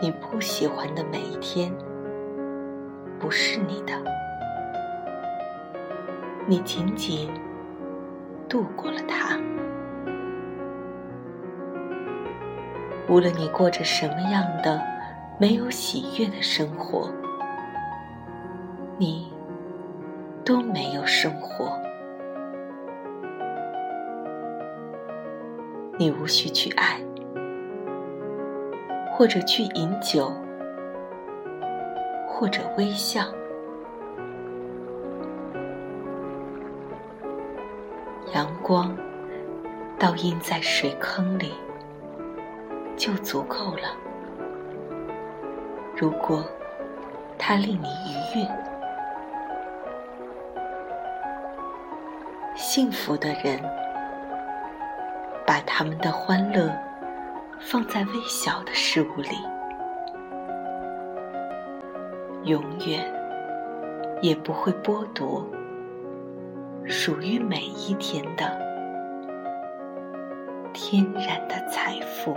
你不喜欢的每一天，不是你的，你仅仅度过了它。无论你过着什么样的没有喜悦的生活，你都没有生活。你无需去爱，或者去饮酒，或者微笑。阳光倒映在水坑里，就足够了。如果它令你愉悦，幸福的人。把他们的欢乐放在微小的事物里，永远也不会剥夺属于每一天的天然的财富。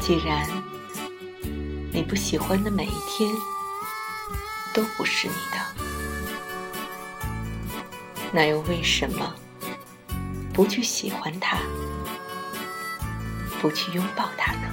既然你不喜欢的每一天都不是你的，那又为什么不去喜欢它，不去拥抱它呢？